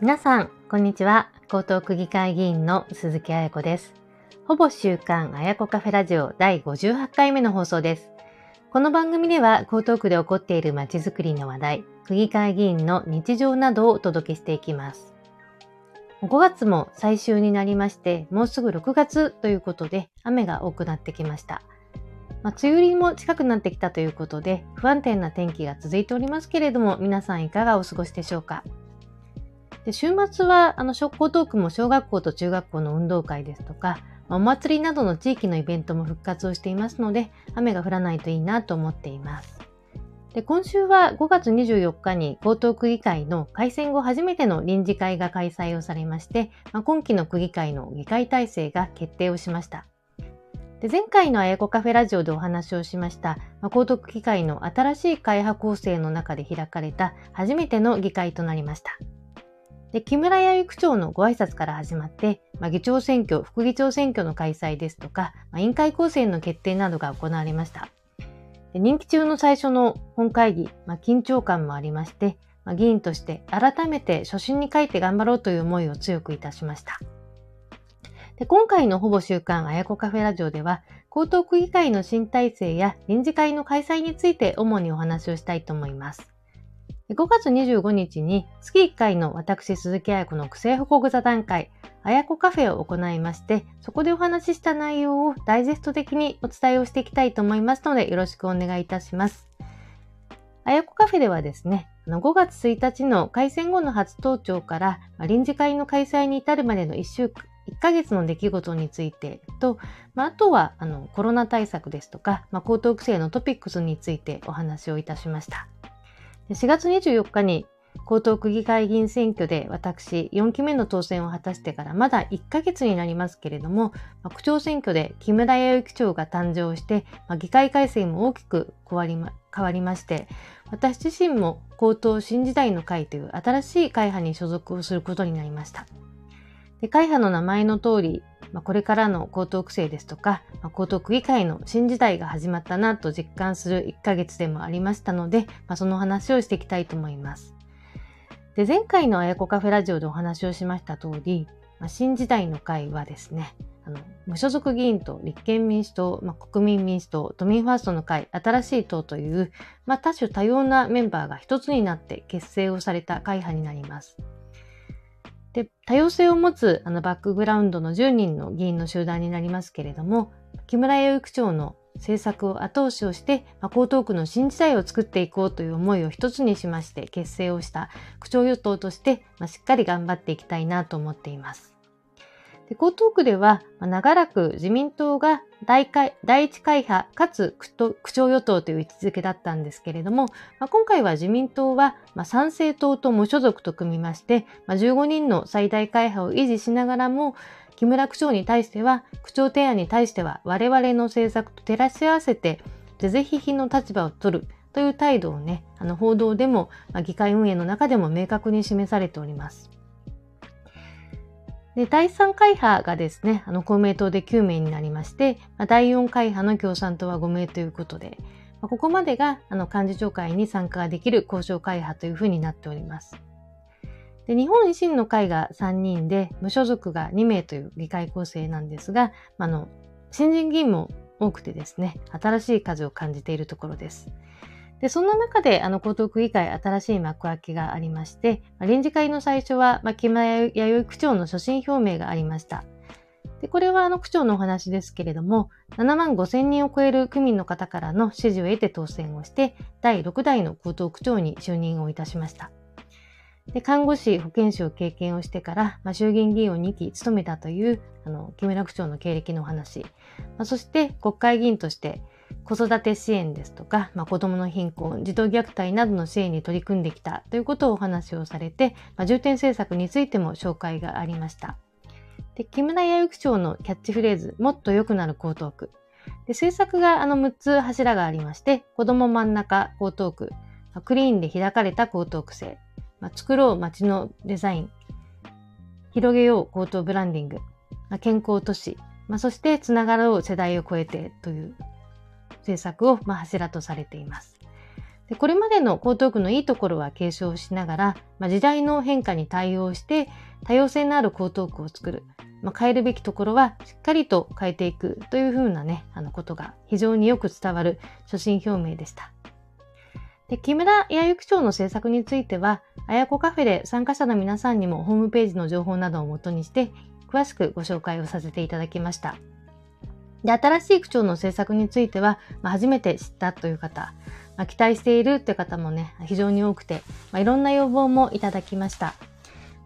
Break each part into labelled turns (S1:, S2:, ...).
S1: 皆さん、こんにちは。江東区議会議員の鈴木彩子です。ほぼ週刊彩子カフェラジオ第58回目の放送です。この番組では江東区で起こっているまちづくりの話題、区議会議員の日常などをお届けしていきます。5月も最終になりまして、もうすぐ6月ということで雨が多くなってきました。まあ、梅雨入りも近くなってきたということで、不安定な天気が続いておりますけれども、皆さんいかがお過ごしでしょうか？で週末は、あの、小江東区も小学校と中学校の運動会ですとか、お祭りなどの地域のイベントも復活をしていますので、雨が降らないといいなと思っています。で今週は5月24日に江東区議会の改選後初めての臨時会が開催をされまして、まあ、今期の区議会の議会体制が決定をしました。で前回のあやこカフェラジオでお話をしました、まあ、高徳議会の新しい会派構成の中で開かれた初めての議会となりました。で木村弥生区長のご挨拶から始まって、まあ、議長選挙、副議長選挙の開催ですとか、まあ、委員会構成の決定などが行われました。で任期中の最初の本会議、まあ、緊張感もありまして、まあ、議員として改めて初心に書いて頑張ろうという思いを強くいたしました。で今回のほぼ週刊あやこカフェラジオでは、江東区議会の新体制や臨時会の開催について主にお話をしたいと思います。5月25日に月1回の私鈴木彩子の区政報告座談会、あやこカフェを行いまして、そこでお話しした内容をダイジェスト的にお伝えをしていきたいと思いますので、よろしくお願いいたします。あやこカフェではですね、5月1日の開戦後の初登庁から臨時会の開催に至るまでの1週間、1ヶ月の出来事についてと、まあ、あとはあのコロナ対策ですとか、まあ、高等規制のトピックスについてお話をいたしました。4月24日に江東区議会議員選挙で私4期目の当選を果たしてからまだ1ヶ月になりますけれども、区長選挙で木村弥生区長が誕生して、議会改正も大きく変わりま変わりまして、私自身も高等新時代の会という新しい会派に所属をすることになりました。で会派の名前の通り、まあ、これからの高等区政ですとか、まあ、高等区議会の新時代が始まったなと実感する1ヶ月でもありましたので、まあ、その話をしていきたいと思います。で前回のあやこカフェラジオでお話をしました通り、まあ、新時代の会はですね、あの無所属議員と立憲民主党、まあ、国民民主党、都民ファーストの会、新しい党という、まあ、多種多様なメンバーが一つになって結成をされた会派になります。で、多様性を持つあのバックグラウンドの10人の議員の集団になりますけれども、木村弥生区長の政策を後押しをして、まあ、江東区の新時代を作っていこうという思いを一つにしまして結成をした区長与党として、まあ、しっかり頑張っていきたいなと思っています。で江東区では、まあ、長らく自民党が第第一会派かつ区長与党という位置づけだったんですけれども、まあ、今回は自民党は、まあ、参政党と無所属と組みまして、まあ、15人の最大会派を維持しながらも、木村区長に対しては、区長提案に対しては我々の政策と照らし合わせて、是々非々の立場を取るという態度をね、あの報道でも、まあ、議会運営の中でも明確に示されております。で、第3会派がですね、あの公明党で9名になりまして、ま第4会派の共産党は5名ということで、まここまでがあの幹事長会に参加できる交渉会派というふうになっております。で日本維新の会が3人で、無所属が2名という議会構成なんですが、まあの新人議員も多くてですね、新しい数を感じているところです。で、そんな中で、あの、江東区議会新しい幕開けがありまして、まあ、臨時会の最初は、まあ、木村弥生区長の所信表明がありました。で、これはあの区長のお話ですけれども、7万5千人を超える区民の方からの支持を得て当選をして、第6代の江東区長に就任をいたしました。で看護師、保健師を経験をしてから、まあ、衆議院議員を2期務めたという、あの、木村区長の経歴のお話。まあ、そして、国会議員として、子育て支援ですとか、まあ、子どもの貧困、児童虐待などの支援に取り組んできたということをお話をされて、まあ、重点政策についても紹介がありました。で木村弥生区長のキャッチフレーズ、もっと良くなる江東区。で政策があの6つ柱がありまして、子ども真ん中江東区、クリーンで開かれた江東区政、まあ、作ろう街のデザイン、広げよう江東ブランディング、まあ、健康都市、まあ、そしてつながろう世代を超えてという政策を、ま、柱とされています。でこれまでの江東区のいいところは継承しながら、まあ、時代の変化に対応して多様性のある江東区を作る。まあ、変えるべきところはしっかりと変えていくというふうなね、あのことが非常によく伝わる所信表明でした。で木村弥生区長の政策については、あやこカフェで参加者の皆さんにもホームページの情報などをもとにして、詳しくご紹介をさせていただきました。で、新しい区長の政策については、まあ、初めて知ったという方、まあ、期待しているという方もね、非常に多くて、まあ、いろんな要望もいただきました。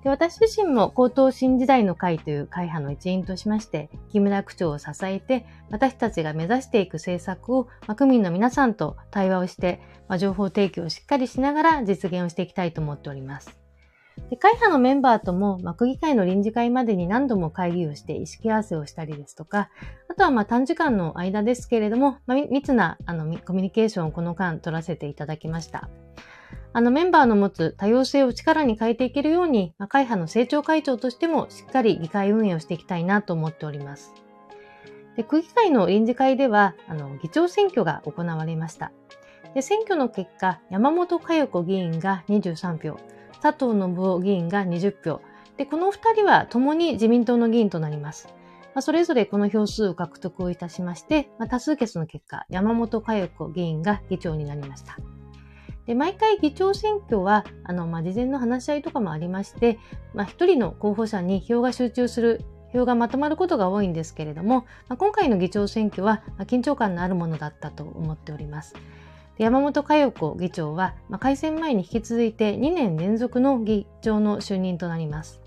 S1: で私自身も高等新時代の会という会派の一員としまして、木村区長を支えて、私たちが目指していく政策を、まあ、区民の皆さんと対話をして、まあ、情報提供をしっかりしながら実現をしていきたいと思っております。で会派のメンバーとも、ま、区議会の臨時会までに何度も会議をして意識合わせをしたりですとか、あとはまあ短時間の間ですけれども、まあ、密なあのコミュニケーションをこの間取らせていただきました。あのメンバーの持つ多様性を力に変えていけるように、まあ、会派の政調会長としてもしっかり議会運営をしていきたいなと思っております。で区議会の臨時会ではあの議長選挙が行われました。で選挙の結果、山本佳代子議員が23票、佐藤信夫議員が20票。で、この2人は共に自民党の議員となります。まあ、それぞれこの票数を獲得をいたしまして、まあ、多数決の結果、山本佳代子議員が議長になりました。で毎回議長選挙は、あの、まあ、事前の話し合いとかもありまして、まあ、一人の候補者に票が集中する、票がまとまることが多いんですけれども、まあ、今回の議長選挙は、緊張感のあるものだったと思っております。山本佳代子議長は、まあ、改選前に引き続いて2年連続の議長の就任となります。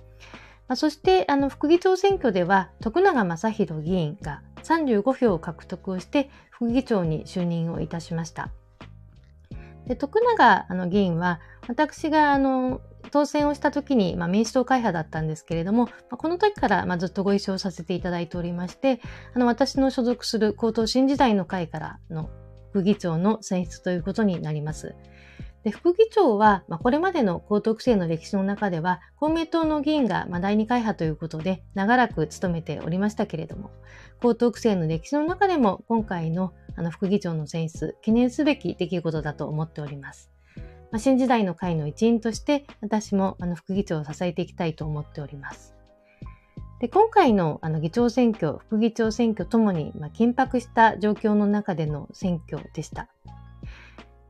S1: まあ、そしてあの副議長選挙では徳永正宏議員が35票を獲得をして副議長に就任をいたしました。で徳永あの議員は私があの当選をした時に、まあ、民主党会派だったんですけれども、まあ、この時から、まあ、ずっとご一緒させていただいておりまして、あの私の所属する高等新時代の会からの副議長の選出ということになります。で副議長は、まあ、これまでの高等区政の歴史の中では、公明党の議員が、まあ、第二会派ということで、長らく務めておりましたけれども、高等区政の歴史の中でも、今回のあの副議長の選出、記念すべき出来事だと思っております。まあ、新時代の会の一員として、私もあの副議長を支えていきたいと思っております。で今回のあの議長選挙、副議長選挙ともに、まあ、緊迫した状況の中での選挙でした。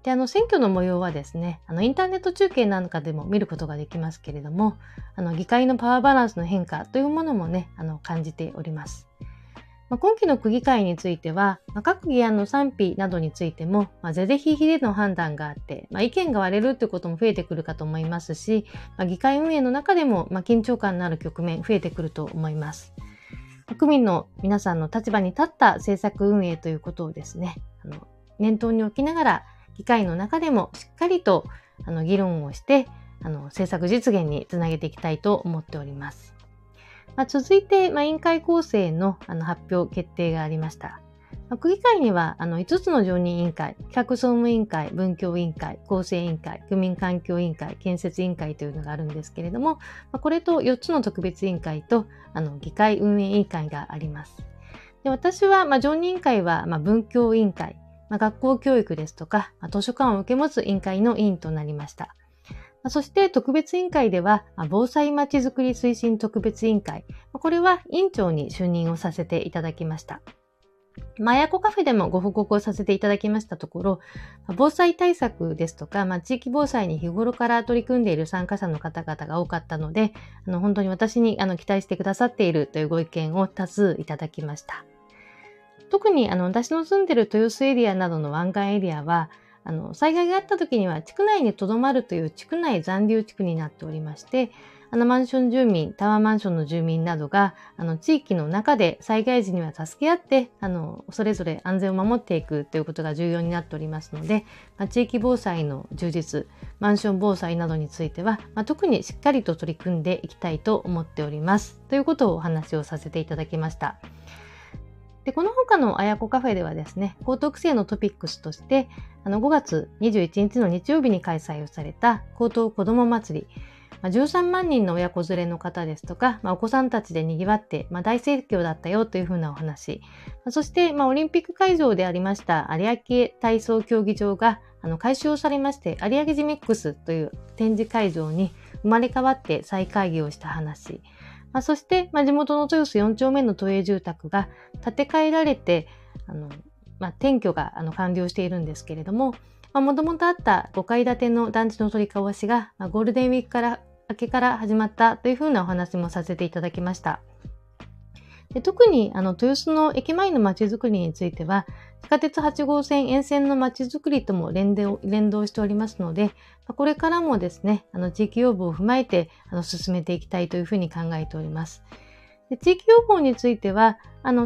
S1: で、あの、選挙の模様はですね、あの、インターネット中継なんかでも見ることができますけれども、あの、議会のパワーバランスの変化というものもね、あの、感じております。まあ、今期の区議会については、まあ、各議案の賛否などについても、まあ、是々非々での判断があって、まあ、意見が割れるということも増えてくるかと思いますし、まあ、議会運営の中でも、まあ、緊張感のある局面増えてくると思います。国民の皆さんの立場に立った政策運営ということをですね、あの念頭に置きながら、議会の中でもしっかりとあの議論をして、あの政策実現につなげていきたいと思っております。まあ、続いて、まあ、委員会構成のあの発表決定がありました。まあ、区議会にはあの5つの常任委員会、企画総務委員会、文教委員会、構成委員会、区民環境委員会、建設委員会というのがあるんですけれども、まあ、これと4つの特別委員会とあの議会運営委員会があります。で私は、まあ、常任委員会は、まあ、文教委員会、まあ、学校教育ですとか、まあ、図書館を受け持つ委員会の委員となりました。そして特別委員会では、防災まちづくり推進特別委員会。これは委員長に就任をさせていただきました。マヤコカフェでもご報告をさせていただきましたところ、防災対策ですとか、まあ、地域防災に日頃から取り組んでいる参加者の方々が多かったので、あの本当に私にあの期待してくださっているというご意見を多数いただきました。特にあの私の住んでいる豊洲エリアなどの湾岸エリアは、あの、災害があった時には地区内に留まるという地区内残留地区になっておりまして、あのマンション住民、タワーマンションの住民などが、あの地域の中で災害時には助け合って、あのそれぞれ安全を守っていくということが重要になっておりますので、まあ、地域防災の充実、マンション防災などについては、まあ、特にしっかりと取り組んでいきたいと思っております。ということをお話をさせていただきました。で、この他のあやこカフェではですね、高等生のトピックスとして、あの5月21日の日曜日に開催をされた高等子ども祭り、まあ、13万人の親子連れの方ですとか、まあ、お子さんたちで賑わって、まあ、大盛況だったよというふうなお話。まあ、そして、まあ、オリンピック会場でありました有明体操競技場があの改修をされまして、有明ジミックスという展示会場に生まれ変わって再開業した話。まあ、そして、まあ、地元の豊洲4丁目の都営住宅が建て替えられて、あの、まあ、転居があの完了しているんですけれども、もともとあった5階建ての団地の取り交わしが、まあ、ゴールデンウィークから明けから始まったというふうなお話もさせていただきました。で特にあの豊洲の駅前の街づくりについては、地下鉄8号線沿線の街づくりとも連動連動しておりますので、これからもですね、あの地域要望を踏まえてあの進めていきたいというふうに考えております。で地域要望については、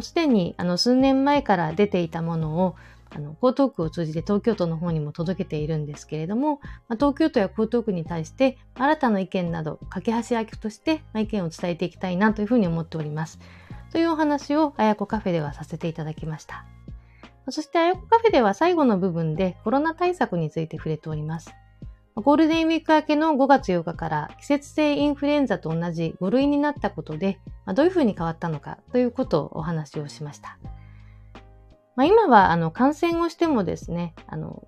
S1: すでにあの数年前から出ていたものをあの江東区を通じて東京都の方にも届けているんですけれども、ま、東京都や江東区に対して新たな意見など架け橋役として、意見を伝えていきたいなというふうに思っております。というお話をあやこカフェではさせていただきました。そしてあやこカフェでは最後の部分でコロナ対策について触れております。ゴールデンウィーク明けの5月8日から季節性インフルエンザと同じ5類になったことで、どういうふうに変わったのかということをお話をしました。まあ、今はあの感染をしてもですね、あの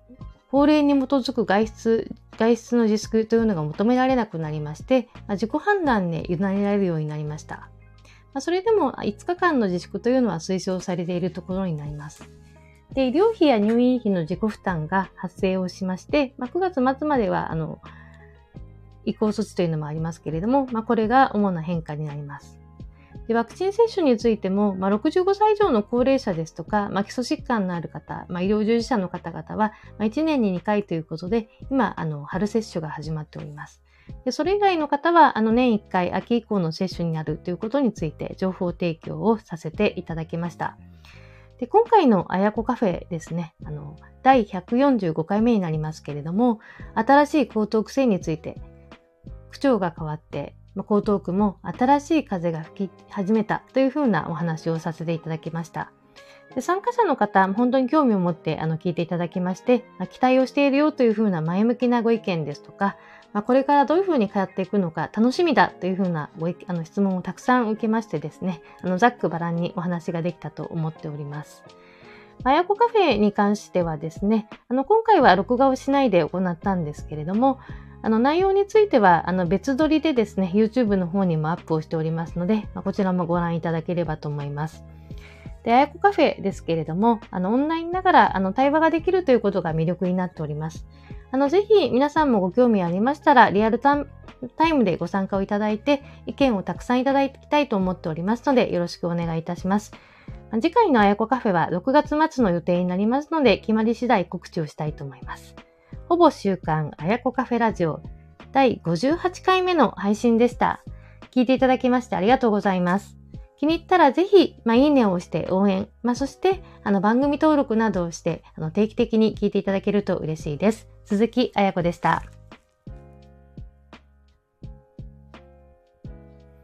S1: 法令に基づく外出、外出の自粛というのが求められなくなりまして、まあ、自己判断で委ねられるようになりました。まあ、それでも5日間の自粛というのは推奨されているところになります。で、医療費や入院費の自己負担が発生をしまして、まあ、9月末までは、あの、移行措置というのもありますけれども、まあ、これが主な変化になります。でワクチン接種についても、まあ、65歳以上の高齢者ですとか、まあ、基礎疾患のある方、まあ、医療従事者の方々は、ま、1年に2回ということで、今、あの、春接種が始まっております。でそれ以外の方は、あの、年1回秋以降の接種になるということについて情報提供をさせていただきました。で今回のあやこカフェですね、あの、第145回目になりますけれども、新しい江東区政について、区長が変わって、江東区も新しい風が吹き始めたというふうなお話をさせていただきました。で参加者の方、本当に興味を持ってあの聞いていただきまして、期待をしているよというふうな前向きなご意見ですとか、まあ、これからどういうふうに通っていくのか楽しみだというふうなごあの質問をたくさん受けましてですね、あのざっくばらんにお話ができたと思っております。あやこカフェに関してはですね、あの今回は録画をしないで行ったんですけれども、あの内容についてはあの別撮りでですね、YouTube の方にもアップをしておりますので、まあ、こちらもご覧いただければと思います。で、あやこカフェですけれども、あのオンラインながらあの対話ができるということが魅力になっております。あの、ぜひ皆さんもご興味ありましたら、リアルタイムでご参加をいただいて、意見をたくさんいただきたいと思っておりますので、よろしくお願いいたします。次回のあやこカフェは6月末の予定になりますので、決まり次第告知をしたいと思います。ほぼ週刊あやこカフェラジオ第58回目の配信でした。聞いていただきましてありがとうございます。気に入ったらぜひ、まあ、いいねを押して応援、まあ、そして、あの、番組登録などをして、あの、定期的に聞いていただけると嬉しいです。鈴木彩子でした。